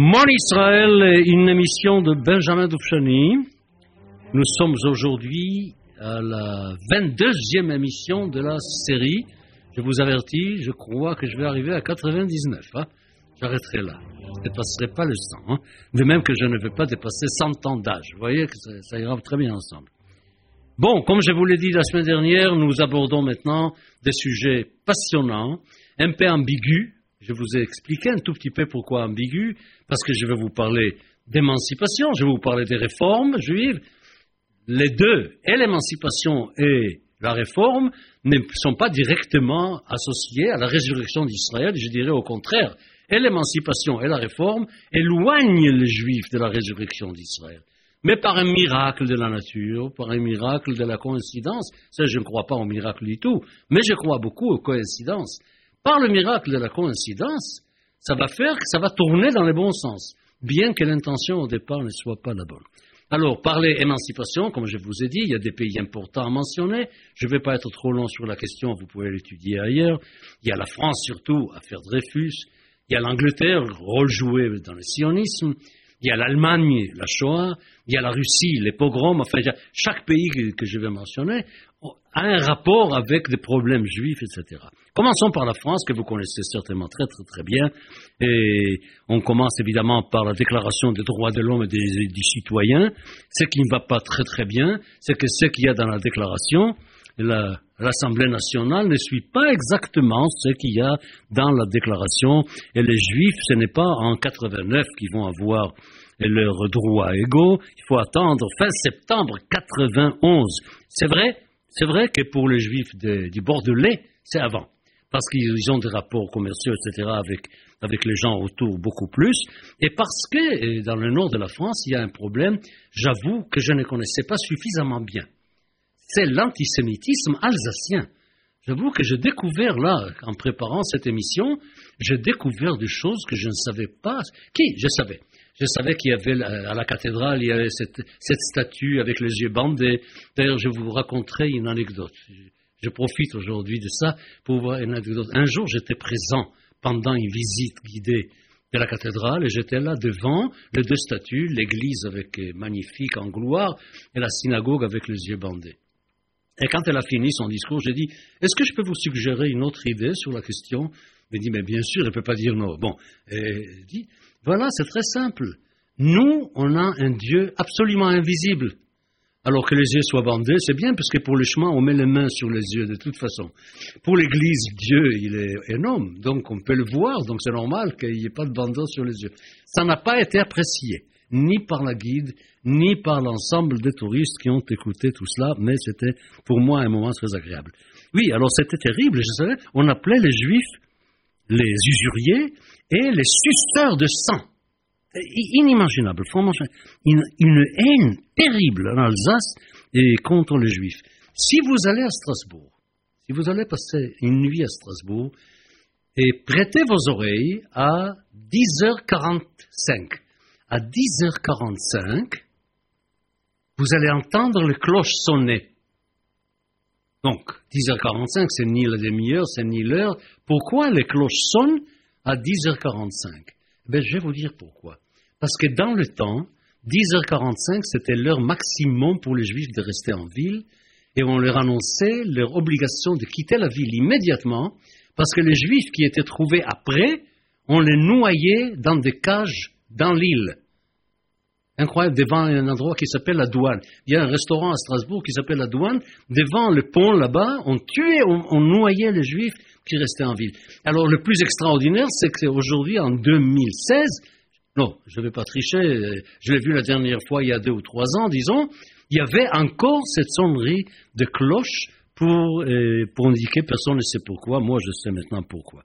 Mon Israël, une émission de Benjamin Doufchani. Nous sommes aujourd'hui à la 22e émission de la série. Je vous avertis, je crois que je vais arriver à 99. Hein. J'arrêterai là. Je ne dépasserai pas le 100. Hein. De même que je ne veux pas dépasser 100 ans d'âge. Vous voyez que ça, ça ira très bien ensemble. Bon, comme je vous l'ai dit la semaine dernière, nous abordons maintenant des sujets passionnants, un peu ambigus, je vous ai expliqué un tout petit peu pourquoi ambigu, parce que je vais vous parler d'émancipation, je vais vous parler des réformes juives. Les deux, et l'émancipation et la réforme, ne sont pas directement associés à la résurrection d'Israël, je dirais au contraire. Et l'émancipation et la réforme éloignent les juifs de la résurrection d'Israël. Mais par un miracle de la nature, par un miracle de la coïncidence, ça je ne crois pas au miracle du tout, mais je crois beaucoup aux coïncidences par le miracle de la coïncidence, ça va faire que ça va tourner dans le bon sens, bien que l'intention au départ ne soit pas la bonne. Alors, parler émancipation, comme je vous ai dit, il y a des pays importants à mentionner. Je ne vais pas être trop long sur la question, vous pouvez l'étudier ailleurs. Il y a la France surtout, affaire Dreyfus. Il y a l'Angleterre, rôle joué dans le sionisme. Il y a l'Allemagne, la Shoah. Il y a la Russie, les pogroms. Enfin, chaque pays que je vais mentionner a un rapport avec des problèmes juifs, etc. Commençons par la France, que vous connaissez certainement très très très bien. Et on commence évidemment par la Déclaration des droits de l'homme et des, des, citoyens. Ce qui ne va pas très très bien, c'est que ce qu'il y a dans la Déclaration, l'Assemblée nationale ne suit pas exactement ce qu'il y a dans la Déclaration. Et les Juifs, ce n'est pas en 89 qu'ils vont avoir leurs droits égaux. Il faut attendre fin septembre 91. C'est vrai c'est vrai que pour les juifs du Bordelais, c'est avant. Parce qu'ils ont des rapports commerciaux, etc., avec, avec les gens autour beaucoup plus. Et parce que dans le nord de la France, il y a un problème, j'avoue, que je ne connaissais pas suffisamment bien. C'est l'antisémitisme alsacien. J'avoue que j'ai découvert là, en préparant cette émission, j'ai découvert des choses que je ne savais pas. Qui? Je savais. Je savais qu'il y avait à la cathédrale, il y avait cette, statue avec les yeux bandés. D'ailleurs, je vous raconterai une anecdote. Je, profite aujourd'hui de ça pour voir une anecdote. Un jour, j'étais présent pendant une visite guidée de la cathédrale et j'étais là devant les deux statues, l'église avec euh, magnifique en gloire et la synagogue avec les yeux bandés. Et quand elle a fini son discours, j'ai dit Est-ce que je peux vous suggérer une autre idée sur la question? Elle dit Mais bien sûr, elle ne peut pas dire non. Bon, elle dit voilà, c'est très simple. Nous, on a un Dieu absolument invisible. Alors que les yeux soient bandés, c'est bien, parce que pour le chemin, on met les mains sur les yeux de toute façon. Pour l'Église, Dieu, il est énorme, donc on peut le voir, donc c'est normal qu'il n'y ait pas de bandeau sur les yeux. Ça n'a pas été apprécié, ni par la guide, ni par l'ensemble des touristes qui ont écouté tout cela, mais c'était pour moi un moment très agréable. Oui, alors c'était terrible, je savais, on appelait les Juifs les usuriers et les suceurs de sang. Inimaginable, une, une haine terrible en Alsace et contre les Juifs. Si vous allez à Strasbourg, si vous allez passer une nuit à Strasbourg, et prêtez vos oreilles à 10h45. À 10h45, vous allez entendre le cloche sonner. Donc, 10h45, c'est ni la demi-heure, c'est ni l'heure. Pourquoi les cloches sonnent à 10h45 ben, Je vais vous dire pourquoi. Parce que dans le temps, 10h45, c'était l'heure maximum pour les Juifs de rester en ville, et on leur annonçait leur obligation de quitter la ville immédiatement, parce que les Juifs qui étaient trouvés après, on les noyait dans des cages dans l'île incroyable, devant un endroit qui s'appelle la douane. Il y a un restaurant à Strasbourg qui s'appelle la douane. Devant le pont là-bas, on tuait, on, noyait les juifs qui restaient en ville. Alors le plus extraordinaire, c'est qu'aujourd'hui, en 2016, non, je ne vais pas tricher, je l'ai vu la dernière fois il y a deux ou trois ans, disons, il y avait encore cette sonnerie de cloche pour, euh, pour indiquer, personne ne sait pourquoi, moi je sais maintenant pourquoi.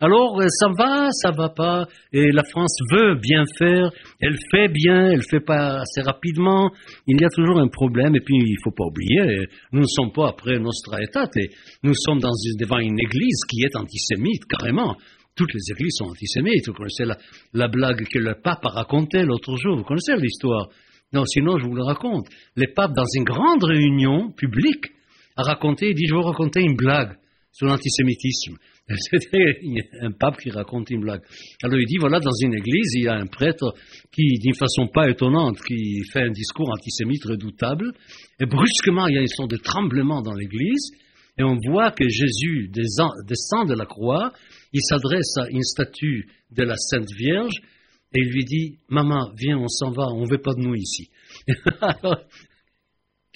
Alors, euh, ça va, ça va pas, et la France veut bien faire, elle fait bien, elle fait pas assez rapidement, il y a toujours un problème, et puis il faut pas oublier, nous ne sommes pas après Nostra Aetate, nous sommes dans, devant une église qui est antisémite, carrément. Toutes les églises sont antisémites. Vous connaissez la, la blague que le pape a racontée l'autre jour. Vous connaissez l'histoire? Non, sinon je vous le raconte. Le pape, dans une grande réunion publique, a raconté, il dit, je vais vous raconter une blague sur l'antisémitisme. C'était un pape qui raconte une blague. Alors il dit, voilà, dans une église, il y a un prêtre qui, d'une façon pas étonnante, qui fait un discours antisémite redoutable, et brusquement, il y a une sorte de tremblement dans l'église, et on voit que Jésus descend de la croix, il s'adresse à une statue de la Sainte Vierge, et il lui dit, maman, viens, on s'en va, on ne veut pas de nous ici.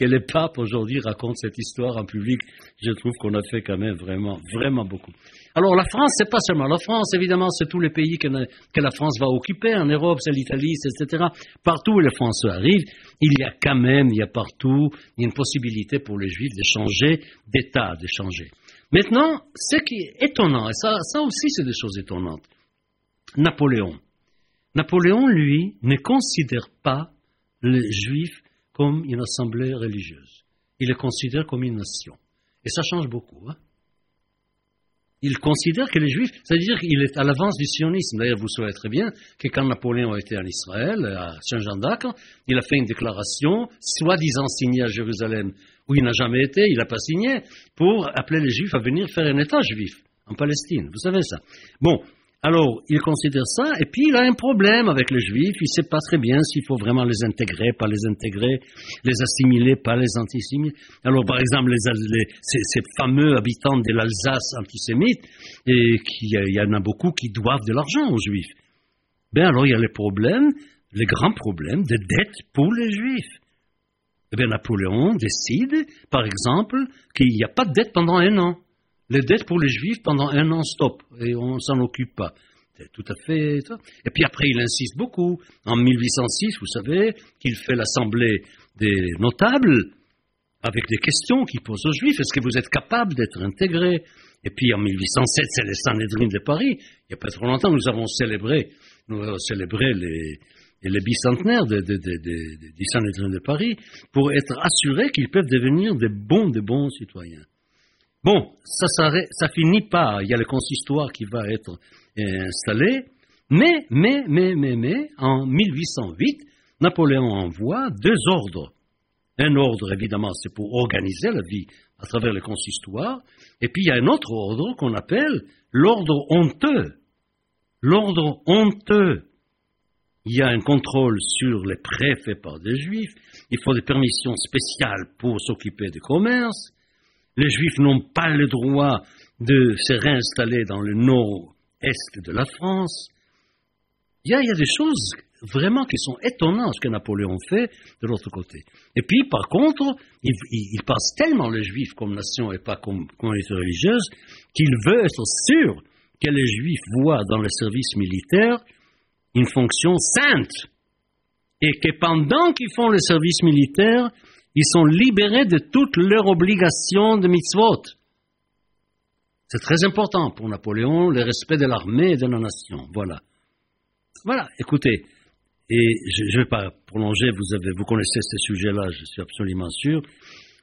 que les papes aujourd'hui racontent cette histoire en public, je trouve qu'on a fait quand même vraiment, vraiment beaucoup. Alors la France, c'est pas seulement la France, évidemment, c'est tous les pays que, la France va occuper. En Europe, c'est l'Italie, etc. Partout où les Français arrivent, il y a quand même, il y a partout, une possibilité pour les Juifs de changer d'État, de changer. Maintenant, ce qui est étonnant, et ça, ça aussi c'est des choses étonnantes, Napoléon. Napoléon, lui, ne considère pas les Juifs comme une assemblée religieuse. Il les considère comme une nation. Et ça change beaucoup. Hein. Il considère que les Juifs, c'est-à-dire qu'il est à l'avance du sionisme. D'ailleurs, vous savez très bien que quand Napoléon était en Israël, à Saint-Jean d'Acre, il a fait une déclaration, soi-disant signée à Jérusalem, où il n'a jamais été, il n'a pas signé, pour appeler les Juifs à venir faire un État juif en Palestine. Vous savez ça. Bon, alors, il considère ça, et puis il a un problème avec les juifs, il ne sait pas très bien s'il faut vraiment les intégrer, pas les intégrer, les assimiler, pas les antisémites. Alors, par exemple, ces, fameux habitants de l'Alsace antisémites, et il y en a beaucoup qui doivent de l'argent aux juifs. Ben alors, il y a les problèmes, les grands problèmes de dette pour les juifs. Eh bien, Napoléon décide, par exemple, qu'il n'y a pas de dette pendant un an les dettes pour les juifs pendant un an stop et on s'en occupe pas. C'est tout à fait. Et puis après, il insiste beaucoup. En 1806, vous savez, qu'il fait l'assemblée des notables avec des questions qu'il pose aux juifs. Est-ce que vous êtes capable d'être intégrés Et puis en 1807, c'est les Sanhedrin de Paris. Il n'y a pas trop longtemps, nous avons célébré, nous avons célébré les, les bicentenaires des de, de, Sanhedrin de Paris pour être assurés qu'ils peuvent devenir des bons, de bons citoyens. Bon, ça, finit pas. Il y a le consistoire qui va être euh, installé. Mais, mais, mais, mais, mais, en 1808, Napoléon envoie deux ordres. Un ordre, évidemment, c'est pour organiser la vie à travers le consistoire. Et puis, il y a un autre ordre qu'on appelle l'ordre honteux. L'ordre honteux. Il y a un contrôle sur les prêts faits par des juifs. Il faut des permissions spéciales pour s'occuper du commerce. Les Juifs n'ont pas le droit de se réinstaller dans le nord-est de la France. Il y, a, des choses vraiment qui sont étonnantes ce que Napoléon fait de l'autre côté. Et puis, par contre, il, il, passe tellement les Juifs comme nation et pas comme communauté religieuse qu'il veut être sûr que les Juifs voient dans le service militaire une fonction sainte et que pendant qu'ils font le service militaire, ils sont libérés de toutes leurs obligations de mitzvot. C'est très important pour Napoléon, le respect de l'armée et de la nation. Voilà. Voilà, écoutez, et je ne vais pas prolonger, vous, avez, vous connaissez ce sujet-là, je suis absolument sûr.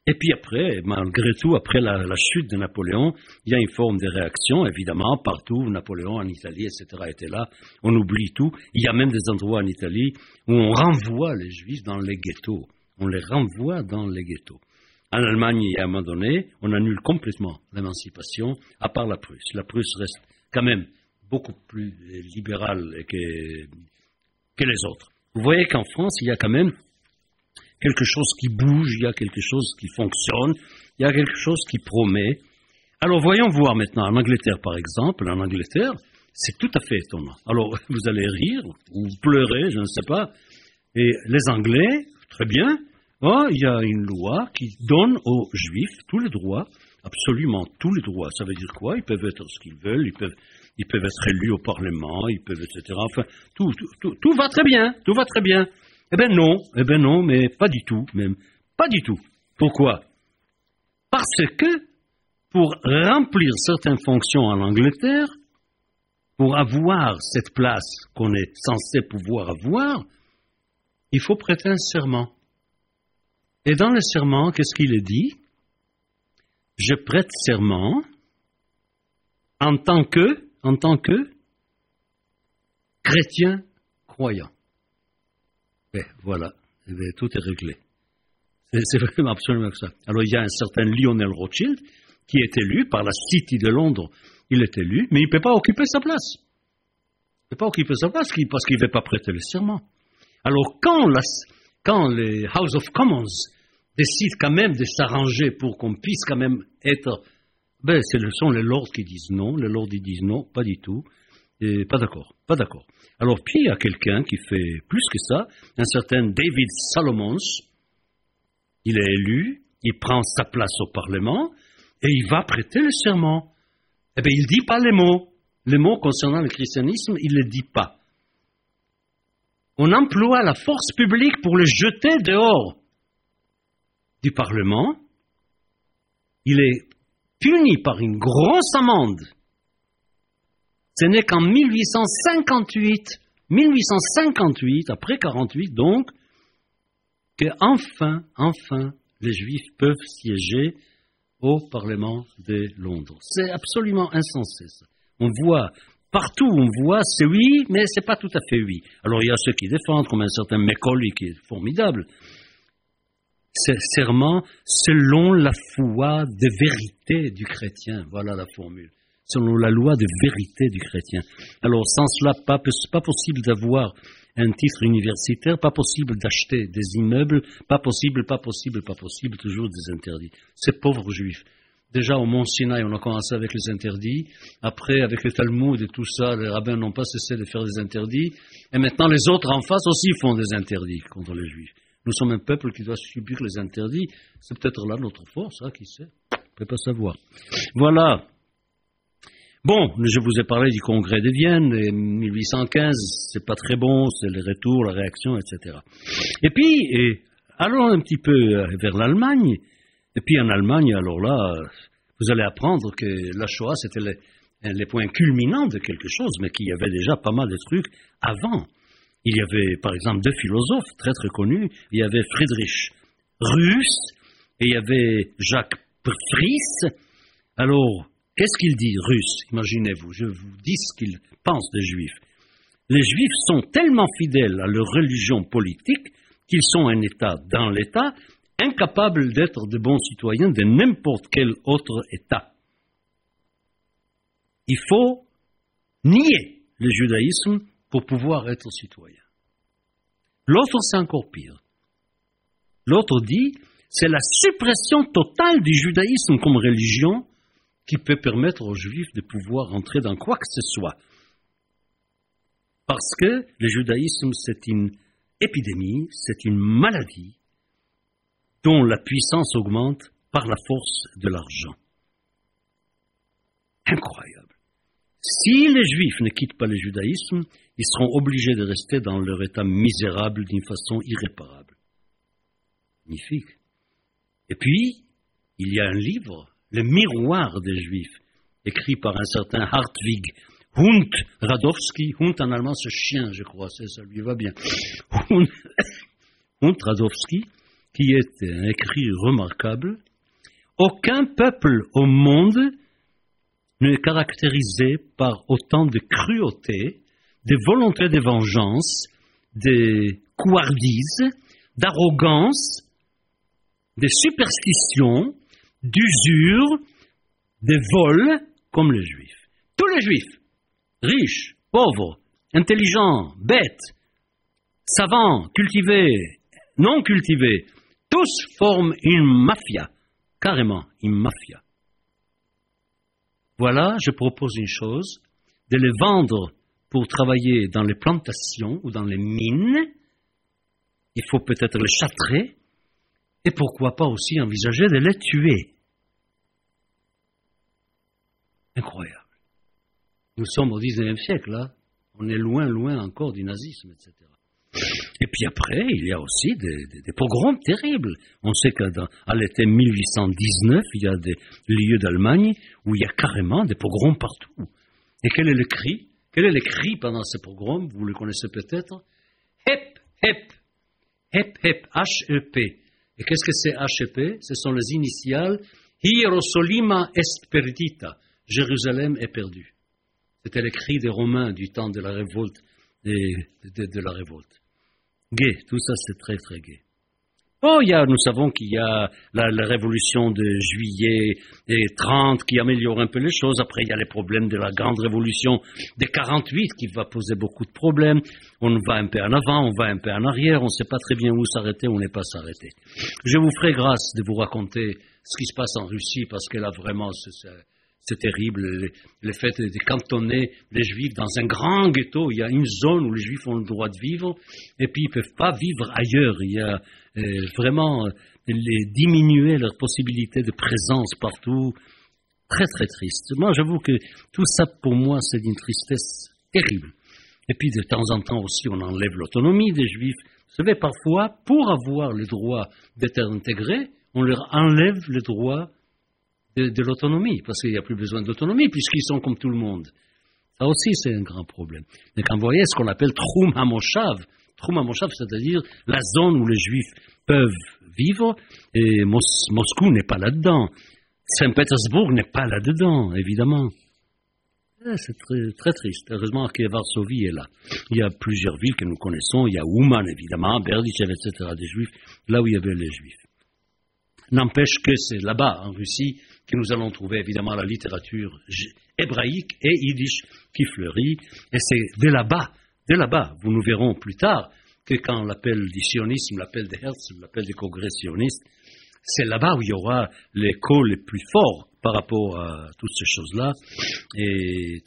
Et puis après, malgré tout, après la, chute de Napoléon, il y a une forme de réaction, évidemment, partout, Napoléon en Italie, etc., était là, on oublie tout. Il y a même des endroits en Italie où on renvoie les Juifs dans les ghettos on les renvoie dans les ghettos. En Allemagne, à un moment donné, on annule complètement l'émancipation, à part la Prusse. La Prusse reste quand même beaucoup plus libérale que, que les autres. Vous voyez qu'en France, il y a quand même quelque chose qui bouge, il y a quelque chose qui fonctionne, il y a quelque chose qui promet. Alors voyons voir maintenant en Angleterre, par exemple. En Angleterre, c'est tout à fait étonnant. Alors vous allez rire ou pleurer, je ne sais pas. Et les Anglais Très bien. Oh, il y a une loi qui donne aux Juifs tous les droits, absolument tous les droits. Ça veut dire quoi? Ils peuvent être ce qu'ils veulent, ils peuvent, être élus au Parlement, ils peuvent, etc. Enfin, tout, tout, tout, va très bien, tout va très bien. Eh bien non, eh bien non, mais pas du tout, même. Pas du tout. Pourquoi? Parce que pour remplir certaines fonctions en Angleterre, pour avoir cette place qu'on est censé pouvoir avoir, il faut prêter un serment. Et dans le serment, qu'est-ce qu'il est dit? Je prête serment en tant que, chrétien croyant. Et voilà, tout est réglé. C'est vraiment absolument ça. Alors il y a un certain Lionel Rothschild qui est élu par la City de Londres. Il est élu, mais il ne peut pas occuper sa place. Il ne peut pas occuper sa place parce qu'il ne veut pas prêter le serment. Alors quand, quand les House of Commons décident quand même de s'arranger pour qu'on puisse quand même être... Ben, ce sont les lords qui disent non, les lords ils disent non, pas du tout, pas d'accord, pas d'accord. Alors puis il y a quelqu'un qui fait plus que ça, un certain David Salomons, il est élu, il prend sa place au Parlement et il va prêter le serment. Eh bien, il ne dit pas les mots. Les mots concernant le christianisme, il ne les dit pas. On emploie la force publique pour le jeter dehors du Parlement. Il est puni par une grosse amende. Ce n'est qu'en 1858, 1858, après 48 donc, que enfin, enfin, les Juifs peuvent siéger au Parlement de Londres. C'est absolument insensé. On voit partout, on voit c'est oui, mais c'est pas tout à fait oui. Alors il y a ceux qui défendent, comme un certain Macaulay qui est formidable. C'est serment selon la foi de vérité du chrétien. Voilà la formule. Selon la loi de vérité du chrétien. Alors sans cela, pas, pas possible d'avoir un titre universitaire, pas possible d'acheter des immeubles, pas possible, pas possible, pas possible, toujours des interdits. Ces pauvres juifs. Déjà au Mont Sinaï, on a commencé avec les interdits. Après, avec le Talmud et tout ça, les rabbins n'ont pas cessé de faire des interdits. Et maintenant, les autres en face aussi font des interdits contre les juifs. Nous sommes un peuple qui doit subir les interdits. C'est peut-être là notre force, hein, qui sait On ne peut pas savoir. Voilà. Bon, je vous ai parlé du congrès de Vienne, et 1815, c'est pas très bon, c'est le retour, la réaction, etc. Et puis, allons un petit peu euh, vers l'Allemagne, et puis en Allemagne, alors là, vous allez apprendre que la Shoah, c'était les, les points culminants de quelque chose, mais qu'il y avait déjà pas mal de trucs avant. Il y avait, par exemple, deux philosophes très très connus. Il y avait Friedrich Russ et il y avait Jacques Fries. Alors, Qu'est-ce qu'il dit, russe Imaginez-vous, je vous dis ce qu'il pense des juifs. Les juifs sont tellement fidèles à leur religion politique qu'ils sont un État dans l'État, incapables d'être de bons citoyens de n'importe quel autre État. Il faut nier le judaïsme pour pouvoir être citoyen. L'autre, c'est encore pire. L'autre dit, c'est la suppression totale du judaïsme comme religion qui peut permettre aux Juifs de pouvoir entrer dans quoi que ce soit. Parce que le judaïsme, c'est une épidémie, c'est une maladie dont la puissance augmente par la force de l'argent. Incroyable. Si les Juifs ne quittent pas le judaïsme, ils seront obligés de rester dans leur état misérable d'une façon irréparable. Magnifique. Et puis, il y a un livre le miroir des Juifs, écrit par un certain Hartwig Hund Radowski. Hund en allemand, c'est chien, je crois, ça lui va bien. Hund, Radowski, qui est un écrit remarquable. Aucun peuple au monde ne est caractérisé par autant de cruauté, de volonté de vengeance, de couardise, d'arrogance, de superstition, d'usure, de vol, comme les juifs. Tous les juifs, riches, pauvres, intelligents, bêtes, savants, cultivés, non cultivés, tous forment une mafia, carrément une mafia. Voilà, je propose une chose, de les vendre pour travailler dans les plantations ou dans les mines. Il faut peut-être les châtrer, et pourquoi pas aussi envisager de les tuer. Incroyable. Nous sommes au XIXe siècle, là. On est loin, loin encore du nazisme, etc. Et puis après, il y a aussi des, pogroms terribles. On sait qu'à l'été 1819, il y a des lieux d'Allemagne où il y a carrément des pogroms partout. Et quel est le cri? Quel est le cri pendant ce programme Vous le connaissez peut-être. Hep, hep, hep, hep, H-E-P. Et qu'est-ce que c'est H-E-P Ce sont les initiales Hierosolima est. Jérusalem est perdue. C'était le cri des Romains du temps de la révolte. de la révolte. Gai, tout ça c'est très très gai. Oh, il y a, nous savons qu'il y a la, révolution de juillet et 30 qui améliore un peu les choses. Après, il y a les problèmes de la grande révolution de 48 qui va poser beaucoup de problèmes. On va un peu en avant, on va un peu en arrière, on ne sait pas très bien où s'arrêter, où n'est pas s'arrêter. Je vous ferai grâce de vous raconter ce qui se passe en Russie parce que là, vraiment, c'est terrible. Le, fait de cantonner les juifs dans un grand ghetto, il y a une zone où les juifs ont le droit de vivre et puis ils ne peuvent pas vivre ailleurs. Il y a vraiment euh, les diminuer leur possibilité de présence partout. Très très triste. Moi j'avoue que tout ça pour moi c'est d'une tristesse terrible. Et puis de temps en temps aussi on enlève l'autonomie des juifs. Vous savez, parfois, pour avoir le droit d'être intégrés, on leur enlève le droit de, l'autonomie, parce qu'il n'y a plus besoin d'autonomie, puisqu'ils sont comme tout le monde. Ça aussi, c'est un grand problème. Mais quand vous voyez ce qu'on appelle Troum Hamoshav, c'est-à-dire la zone où les Juifs peuvent vivre, et Moscou n'est pas là-dedans. Saint-Pétersbourg n'est pas là-dedans, évidemment. Eh, c'est très, très, triste. Heureusement que Varsovie est là. Il y a plusieurs villes que nous connaissons. Il y a Ouman, évidemment, Berdichev, etc., des Juifs, là où il y avait les Juifs. N'empêche que c'est là-bas, en Russie, que nous allons trouver évidemment la littérature hébraïque et yiddish qui fleurit. Et c'est de là-bas de là-bas. Vous nous verrons plus tard que quand l'appel du sionisme, l'appel de Herzl, l'appel des congrès sionistes, c'est là-bas où il y aura l'écho le plus fort par rapport à toutes ces choses-là. Et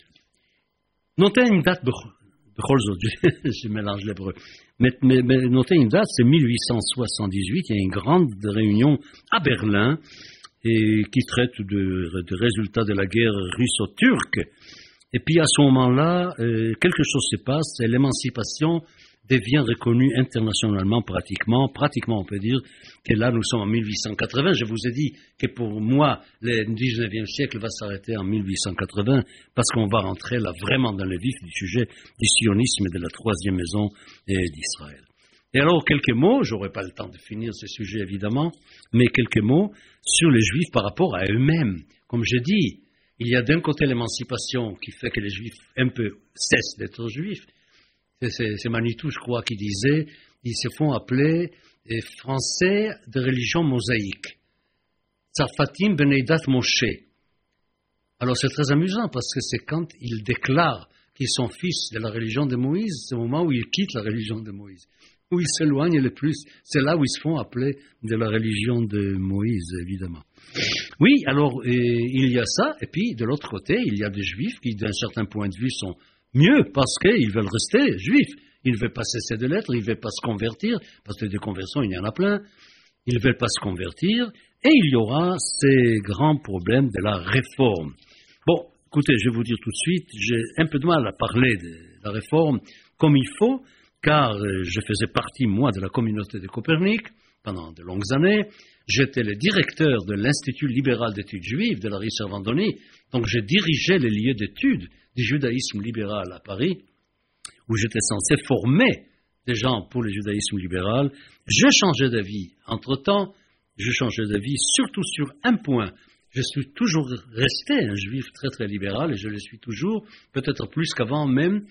notez une date, je mélange l'hébreu, mais, notez une date, c'est 1878, il y a une grande réunion à Berlin et qui traite de, de résultats de la guerre russo-turque. Et puis à ce moment-là, euh, quelque chose se passe et l'émancipation devient reconnue internationalement pratiquement. Pratiquement, on peut dire que là, nous sommes en 1880. Je vous ai dit que pour moi, le 19e siècle va s'arrêter en 1880 parce qu'on va rentrer là vraiment dans le vif du sujet du sionisme et de la troisième maison d'Israël. Et alors, quelques mots, j'aurai pas le temps de finir ce sujet évidemment, mais quelques mots sur les Juifs par rapport à eux-mêmes. Comme je dis, il y a d'un côté l'émancipation qui fait que les juifs un peu cessent d'être juifs. C'est Manitou, je crois, qui disait ils se font appeler les Français de religion mosaïque. Beneidat Moshe. Alors c'est très amusant parce que c'est quand ils déclarent qu'ils sont fils de la religion de Moïse, c'est au moment où ils quittent la religion de Moïse. Où ils s'éloignent le plus, c'est là où ils se font appeler de la religion de Moïse, évidemment. Oui, alors euh, il y a ça, et puis de l'autre côté, il y a des juifs qui, d'un certain point de vue, sont mieux parce qu'ils veulent rester juifs. Ils ne veulent pas cesser de l'être, ils ne veulent pas se convertir, parce que des conversions, il y en a plein. Ils ne veulent pas se convertir, et il y aura ces grands problèmes de la réforme. Bon, écoutez, je vais vous dire tout de suite, j'ai un peu de mal à parler de la réforme comme il faut, car euh, je faisais partie, moi, de la communauté de Copernic pendant de longues années, J'étais le directeur de l'Institut libéral d'études juives de la rue Servandoni, donc je dirigeais les lieux d'études du judaïsme libéral à Paris, où j'étais censé former des gens pour le judaïsme libéral. Je changeais d'avis. Entre-temps, je changeais d'avis surtout sur un point. Je suis toujours resté un juif très très libéral et je le suis toujours, peut-être plus qu'avant même.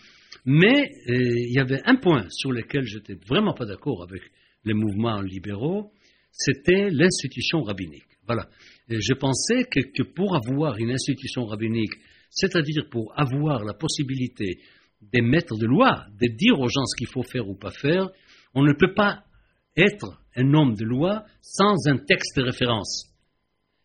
Mais euh, il y avait un point sur lequel j'étais vraiment pas d'accord avec les mouvements libéraux, c'était l'institution rabbinique. Voilà. je pensais que, pour avoir une institution rabbinique, c'est-à-dire pour avoir la possibilité d'émettre de loi, de dire aux gens ce qu'il faut faire ou pas faire, on ne peut pas être un homme de loi sans un texte de référence.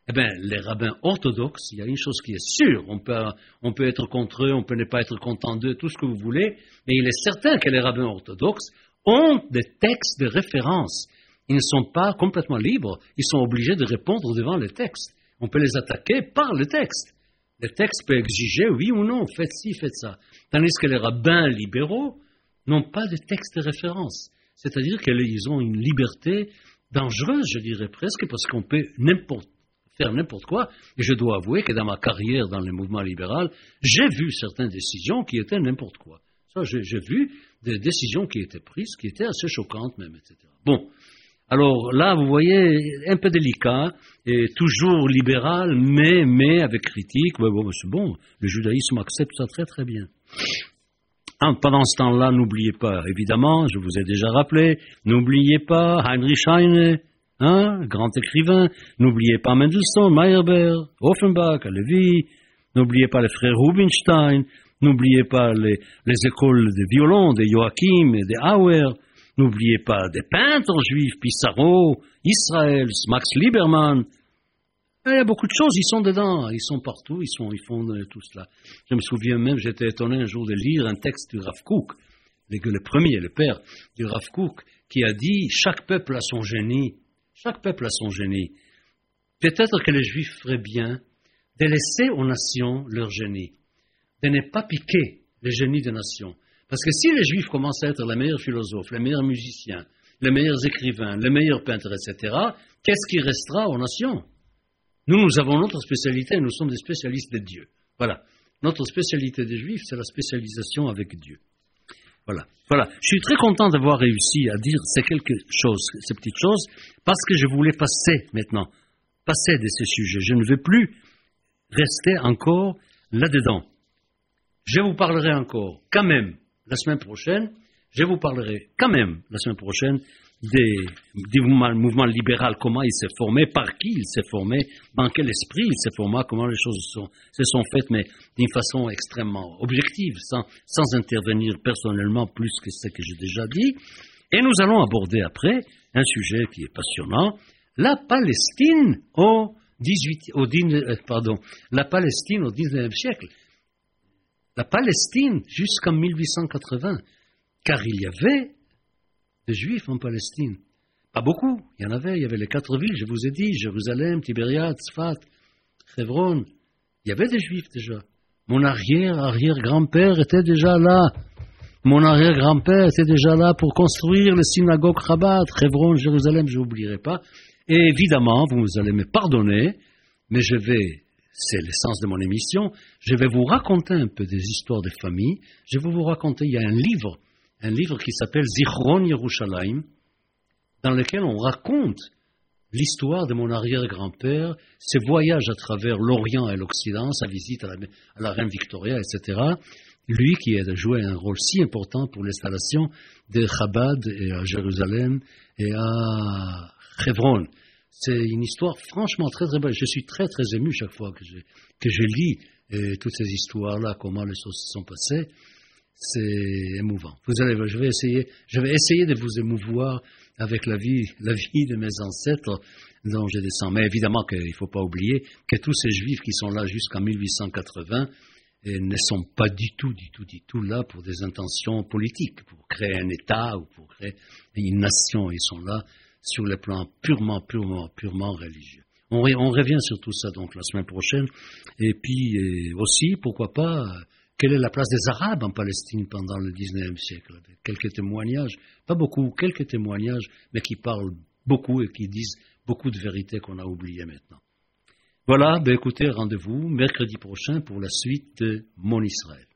Eh bien, les rabbins orthodoxes, il y a une chose qui est sûre, on peut, on peut être contre eux, on peut ne pas être content d'eux, tout ce que vous voulez, mais il est certain que les rabbins orthodoxes ont des textes de référence ils ne sont pas complètement libres, ils sont obligés de répondre devant le texte. On peut les attaquer par le texte. Le texte peut exiger oui ou non, faites ci, faites ça. Tandis que les rabbins libéraux n'ont pas de texte de référence. C'est-à-dire qu'ils ont une liberté dangereuse, je dirais presque, parce qu'on peut n'importe faire n'importe quoi. Et je dois avouer que dans ma carrière dans le mouvement libéral, j'ai vu certaines décisions qui étaient n'importe quoi. J'ai vu des décisions qui étaient prises, qui étaient assez choquantes même, etc. Bon. Alors là, vous voyez, un peu délicat, et toujours libéral, mais, mais avec critique. Ouais, bon, c'est bon, le judaïsme accepte ça très très bien. pendant ce temps-là, n'oubliez pas, évidemment, je vous ai déjà rappelé, n'oubliez pas Heinrich Heine, hein, grand écrivain, n'oubliez pas Mendelssohn, Meyerbeer, Offenbach, Levi, n'oubliez pas les frères Rubinstein, n'oubliez pas les, les, écoles de violon de Joachim et de Auer, n'oubliez pas des peintres juifs, Pissarro, Israël, Max Lieberman, il y a beaucoup de choses, ils sont dedans, ils sont partout, ils, sont, ils font tout cela. Je me souviens même, j'étais étonné un jour de lire un texte du Rav Kook, le premier, le père du Rav Kook, qui a dit Chaque peuple a son génie, chaque peuple a son génie. Peut-être que les Juifs feraient bien de laisser aux nations leur génie, de ne pas piquer le génie des nations. Parce que si les Juifs commencent à être les meilleurs philosophes, les meilleurs musiciens, les meilleurs écrivains, les meilleurs peintres, etc., qu'est-ce qui restera aux nations? Nous, nous avons notre spécialité, nous sommes des spécialistes de Dieu. Voilà. Notre spécialité des Juifs, c'est la spécialisation avec Dieu. Voilà. Voilà. Je suis très content d'avoir réussi à dire ces quelques choses, ces petites choses, parce que je voulais passer maintenant, passer de ces sujets. Je ne veux plus rester encore là-dedans. Je vous parlerai encore, quand même, la semaine prochaine, je vous parlerai quand même la semaine prochaine des, du mouvement, libéral, comment il s'est formé, par qui il s'est formé, dans quel esprit il s'est formé, comment les choses se sont faites, mais d'une façon extrêmement objective, sans, sans intervenir personnellement plus que ce que j'ai déjà dit. Et nous allons aborder après un sujet qui est passionnant, la Palestine au 18, au, euh, pardon, la Palestine au 19e siècle. La Palestine jusqu'en 1880, car il y avait des Juifs en Palestine. Pas beaucoup, il y en avait, il y avait les quatre villes, je vous ai dit, Jérusalem, Tibériade, Sfat, Hebron. Il y avait des Juifs déjà. Mon arrière-arrière-grand-père était déjà là. Mon arrière-grand-père était déjà là pour construire le synagogue Rabat, Hebron, Jérusalem, je n'oublierai pas. Et évidemment, vous allez me pardonner, mais je vais, c'est l'essence de mon émission, je vais vous raconter un peu des histoires de famille. Je vais vous raconter, il y a un livre un livre qui s'appelle Zichron Yerushalayim, dans lequel on raconte l'histoire de mon arrière-grand-père, ses voyages à travers l'Orient et l'Occident, sa visite à la, reine Victoria, etc. Lui qui a joué un rôle si important pour l'installation de Chabad à Jérusalem et à Hebron. C'est une histoire franchement très très belle. Je suis très très ému chaque fois que je, que je lis euh, toutes ces histoires-là, comment les choses se sont passées c'est émouvant. Vous allez, je vais essayer, je vais essayer de vous émouvoir avec la vie, la vie de mes ancêtres dont je descends. Mais évidemment qu'il ne faut pas oublier que tous ces juifs qui sont là jusqu'en 1880 eh, ne sont pas du tout, du tout, du tout là pour des intentions politiques, pour créer un État ou pour créer une nation. Ils sont là sur le plan purement, purement, purement religieux. On, revient sur tout ça donc la semaine prochaine. Et puis eh, aussi, pourquoi pas, quelle est la place des Arabes en Palestine pendant le XIXe siècle? Quelques témoignages, pas beaucoup, quelques témoignages, mais qui parlent beaucoup et qui disent beaucoup de vérités qu'on a oubliées maintenant. Voilà, ben écoutez, rendez-vous mercredi prochain pour la suite de Mon Israël.